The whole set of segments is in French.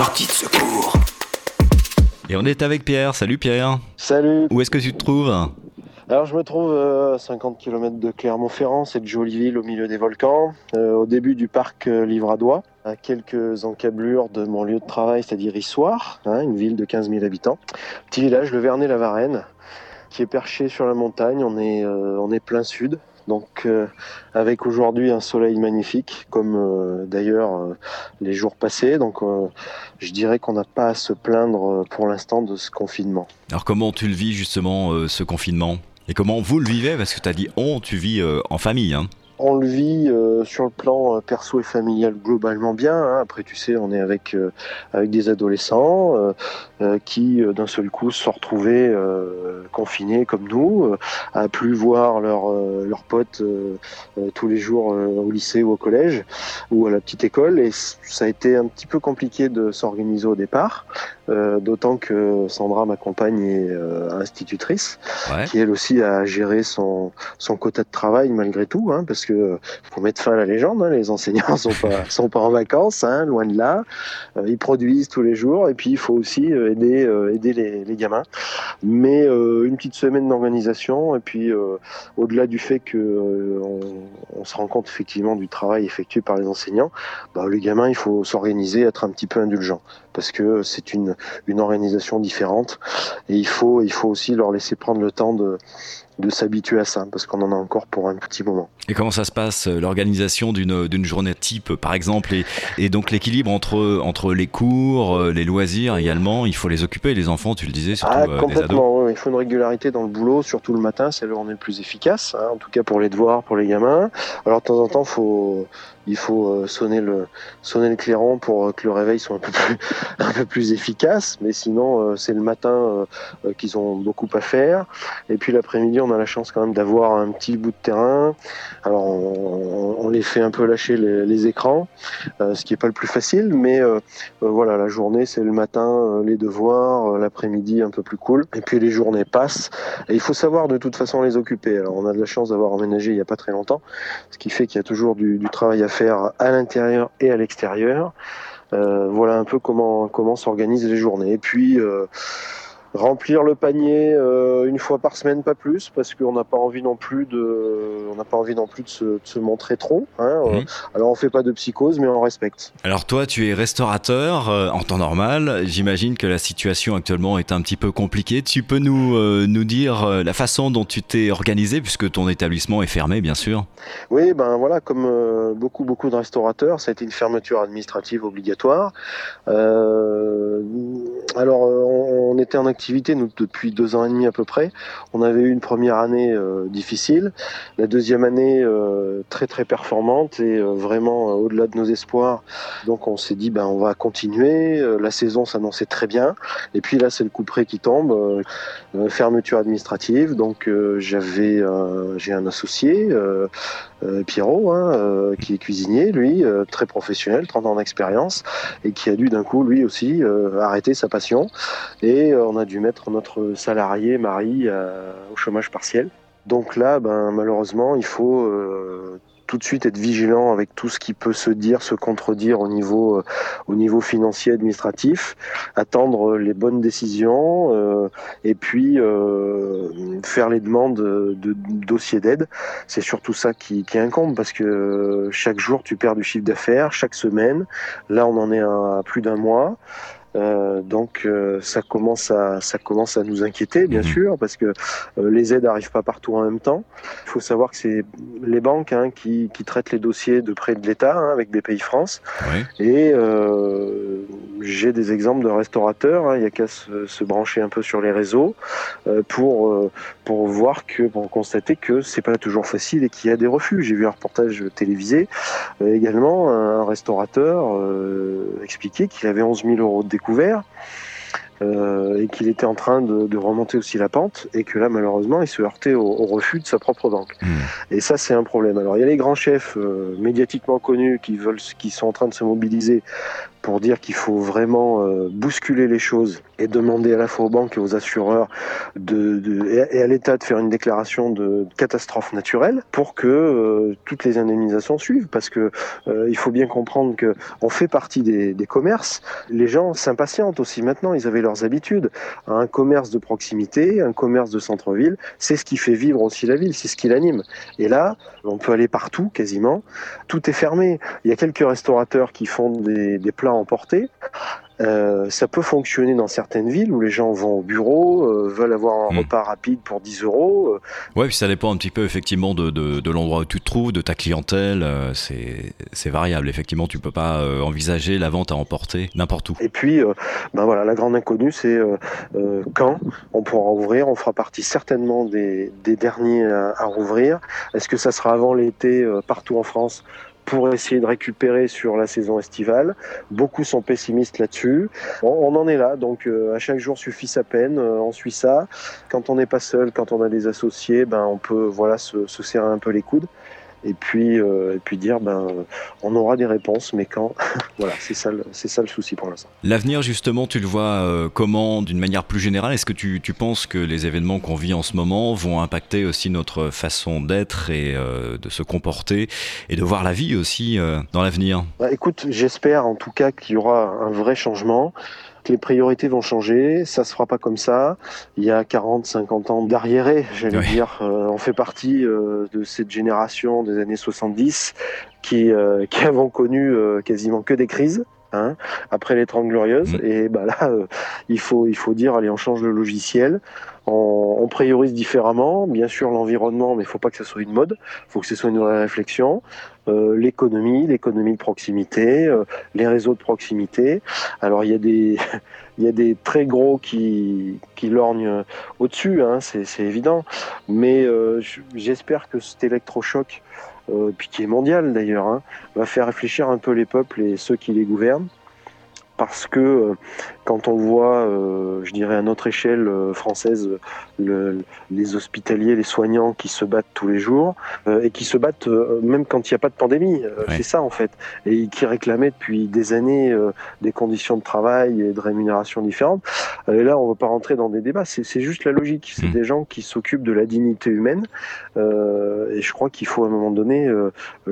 Sortie de secours. Et on est avec Pierre. Salut Pierre. Salut. Où est-ce que tu te trouves Alors je me trouve euh, à 50 km de Clermont-Ferrand, c'est de Joliville au milieu des volcans, euh, au début du parc euh, Livradois, à quelques encablures de mon lieu de travail, c'est-à-dire Issoire, hein, une ville de 15 000 habitants. Petit village, le Vernet-la-Varenne, qui est perché sur la montagne, on est, euh, on est plein sud. Donc euh, avec aujourd'hui un soleil magnifique, comme euh, d'ailleurs euh, les jours passés. Donc je dirais qu'on n'a pas à se plaindre pour l'instant de ce confinement. Alors comment tu le vis justement ce confinement? Et comment vous le vivez? Parce que tu as dit on, tu vis en famille. Hein. On le vit euh, sur le plan euh, perso et familial globalement bien. hein. Après, tu sais, on est avec euh, avec des adolescents euh, euh, qui, euh, d'un seul coup, se sont retrouvés euh, confinés comme nous, euh, à plus voir leurs euh, leurs potes euh, euh, tous les jours euh, au lycée ou au collège ou à la petite école. Et ça a été un petit peu compliqué de s'organiser au départ, euh, d'autant que Sandra, ma compagne, est euh, institutrice Ouais. qui elle aussi a géré son, son quota de travail malgré tout, hein, parce que euh, faut mettre fin à la légende, hein, les enseignants sont pas sont pas en vacances, hein, loin de là, Euh, ils produisent tous les jours et puis il faut aussi euh, aider euh, aider les, les gamins. Mais une petite semaine d'organisation et puis au-delà du fait que on, on se rend compte effectivement du travail effectué par les enseignants, bah, les gamins il faut s'organiser, être un petit peu indulgent parce que c'est une une organisation différente et il faut, il faut aussi leur laisser prendre le temps de, de s'habituer à ça, parce qu'on en a encore pour un petit moment. Et comment ça se passe euh, l'organisation d'une d'une journée type par exemple et, et donc l'équilibre entre entre les cours, euh, les loisirs également. Il faut les occuper les enfants. Tu le disais surtout Ah, euh, des ados. Il faut une régularité dans le boulot, surtout le matin, c'est là où on est plus efficace, hein, en tout cas pour les devoirs, pour les gamins. Alors de temps en temps, faut, il faut euh, sonner le, sonner le clairon pour euh, que le réveil soit un peu plus, un peu plus efficace, mais sinon euh, c'est le matin qu'ils ont beaucoup à faire. Et puis l'après-midi, on a la chance quand même d'avoir un petit bout de terrain. Alors on, les fait un peu lâcher les, les écrans, ce qui est pas le plus facile, mais voilà, la journée c'est le matin, les devoirs, l'après-midi un peu plus cool, et puis les passent. Et il faut savoir de toute façon les occuper. Alors on a de la chance d'avoir emménagé il y a pas très longtemps, ce qui fait qu'il y a toujours du, du travail à faire à l'intérieur et à l'extérieur. Euh, voilà un peu comment comment s'organisent les journées. Et puis euh, remplir le panier euh, une fois par semaine, pas plus, parce qu'on n'a pas envie non plus de, on n'a pas envie non plus de se, de se montrer trop. Hein. Mhm. Alors on fait pas de psychose, mais on respecte. Alors toi, tu es restaurateur euh, en temps normal. J'imagine que la situation actuellement est un petit peu compliquée. Tu peux nous euh, nous dire euh, la façon dont tu t'es organisé puisque ton établissement est fermé, bien sûr. Oui, ben voilà, comme euh, beaucoup beaucoup de restaurateurs, ça a été une fermeture administrative obligatoire. Euh, alors, euh, on, on était en nous depuis deux ans et demi à peu près. On avait eu une première année euh, difficile, la deuxième année euh, très très performante et euh, vraiment au-delà de nos espoirs. Donc, on s'est dit ben on va continuer. La saison s'annonçait très bien. Et puis là, c'est le coup près qui tombe. Fermeture administrative. Donc, j'avais j'ai un associé. Pierrot, hein, qui est cuisinier, lui, très professionnel, 30 ans d'expérience, et qui a dû d'un coup, lui aussi, arrêter sa passion. Et on a mettre notre salarié, Marie, au chômage partiel. Donc là, ben, malheureusement, il faut euh, tout de suite être vigilant avec tout ce qui peut se dire, se contredire au niveau, euh, au niveau financier, administratif, attendre les bonnes décisions, euh, et puis faire les demandes de, dossiers d'aide c'est surtout ça qui, incombe parce que chaque jour tu perds du chiffre d'affaires, chaque semaine. Là, on en est à plus d'un mois. Euh, donc euh, ça commence à ça commence à nous inquiéter bien Mhm. sûr parce que euh, les aides arrivent pas partout en même temps. Il faut savoir que c'est les banques hein, qui, qui traitent les dossiers de près de l'État hein, avec BPI France Ouais. et euh, j'ai des exemples de restaurateurs, hein, il y a qu'à se, se brancher un peu sur les réseaux euh, pour euh, pour voir que pour constater que c'est pas toujours facile et qu'il y a des refus. J'ai vu un reportage télévisé euh, également un restaurateur euh, expliquer qu'il avait 11 000 euros de découvert et qu'il était en train de, remonter aussi la pente et que là malheureusement il se heurtait au, refus de sa propre banque. Hmm. Et ça c'est un problème. Alors il y a les grands chefs médiatiquement connus qui veulent, qui sont en train de se mobiliser pour dire qu'il faut vraiment euh, bousculer les choses et demander à la fois aux banques et aux assureurs de, de et à l'État de faire une déclaration de catastrophe naturelle pour que euh, toutes les indemnisations suivent parce que euh, il faut bien comprendre que on fait partie des, des commerces les gens s'impatientent aussi maintenant ils avaient habitudes. Un commerce de proximité un commerce de centre-ville c'est ce qui fait vivre aussi la ville c'est ce qui l'anime. Et là on peut aller partout quasiment. Tout est fermé. Il y a quelques restaurateurs qui font des, des plats emporter. Euh, ça peut fonctionner dans certaines villes où les gens vont au bureau, euh, veulent avoir un hmm. repas rapide pour 10 euros. Euh. Ouais, puis ça dépend un petit peu effectivement de, de, l'endroit où tu te trouves, de ta clientèle. c'est variable. Effectivement, tu peux pas envisager la vente à emporter n'importe où. Et puis, ben voilà, la grande inconnue, c'est quand on pourra ouvrir. On fera partie certainement des, des derniers à, à rouvrir. Est-ce que ça sera avant l'été partout en France? Pour essayer de récupérer sur la saison estivale. Beaucoup sont pessimistes là-dessus. On, en est là, donc euh, à chaque jour suffit sa peine. Euh, on suit ça. Quand on n'est pas seul, quand on a des associés, ben on peut voilà se, se serrer un peu les coudes et puis euh, et puis dire ben on aura des réponses mais quand voilà c'est ça c'est ça le souci pour l'instant. L'avenir justement tu le vois euh, comment d'une manière plus générale? Est-ce que tu, tu, penses que les événements qu'on vit en ce moment vont impacter aussi notre façon d'être et euh, de se comporter et de voir la vie aussi dans l'avenir? Bah, écoute j'espère en tout cas qu'il y aura un vrai changement les priorités vont changer, ça se fera pas comme ça. Il y a 40, 50 ans d'arriéré, j'allais dire. Euh, on fait partie euh, de cette génération des années 70 qui, euh, qui avons connu quasiment que des crises. Hein, après les 30 glorieuses mm. et bah là il faut il faut dire allez on change le logiciel on, priorise différemment bien sûr l'environnement mais il faut pas que ça soit une mode faut que ce soit une vraie réflexion euh, l'économie, l'économie de proximité, euh, les réseaux de proximité. Alors il y a des, il y a des très gros qui, qui lorgnent au-dessus, hein, c'est évident. Mais euh, j'espère que cet électrochoc, puis qui est mondial d'ailleurs, hein, va faire réfléchir un peu les peuples et ceux qui les gouvernent parce que euh, quand on voit, euh, je dirais à notre échelle euh, française, les hospitaliers, les soignants qui se battent tous les jours et qui se battent même quand il n'y a pas de pandémie, c'est ça en fait, et qui réclamaient depuis des années des conditions de travail et de rémunération différentes. Et là, on ne va pas rentrer dans des débats, c'est juste la logique. C'est hmm. des gens qui s'occupent de la dignité humaine et je crois qu'il faut à un moment donné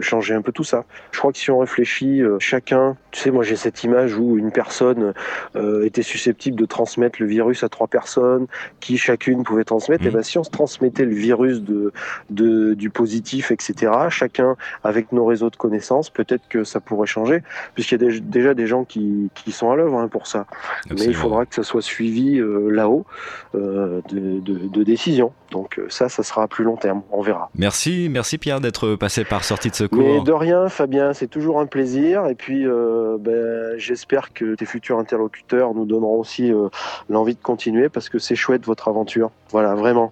changer un peu tout ça. Je crois que si on réfléchit chacun, tu sais, moi j'ai cette image où une personne euh, était susceptible de transmettre le virus à trois personnes, qui chacune pouvait transmettre, et eh bien si on se transmettait le virus de, de, du positif, etc., chacun avec nos réseaux de connaissances, peut-être que ça pourrait changer, puisqu'il y a déjà des gens qui, qui sont à l'œuvre hein, pour ça. Mais il faudra que ça soit suivi euh, là-haut euh, de, de, de décisions. Donc ça, ça sera à plus long terme, on verra. Merci, merci Pierre d'être passé par sortie de secours. Mais de rien, Fabien, c'est toujours un plaisir. Et puis, ben, j'espère que tes futurs interlocuteurs nous donneront aussi euh, l'envie de continuer parce que c'est chouette votre aventure. Voilà, vraiment.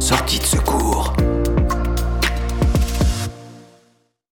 Sortie de secours.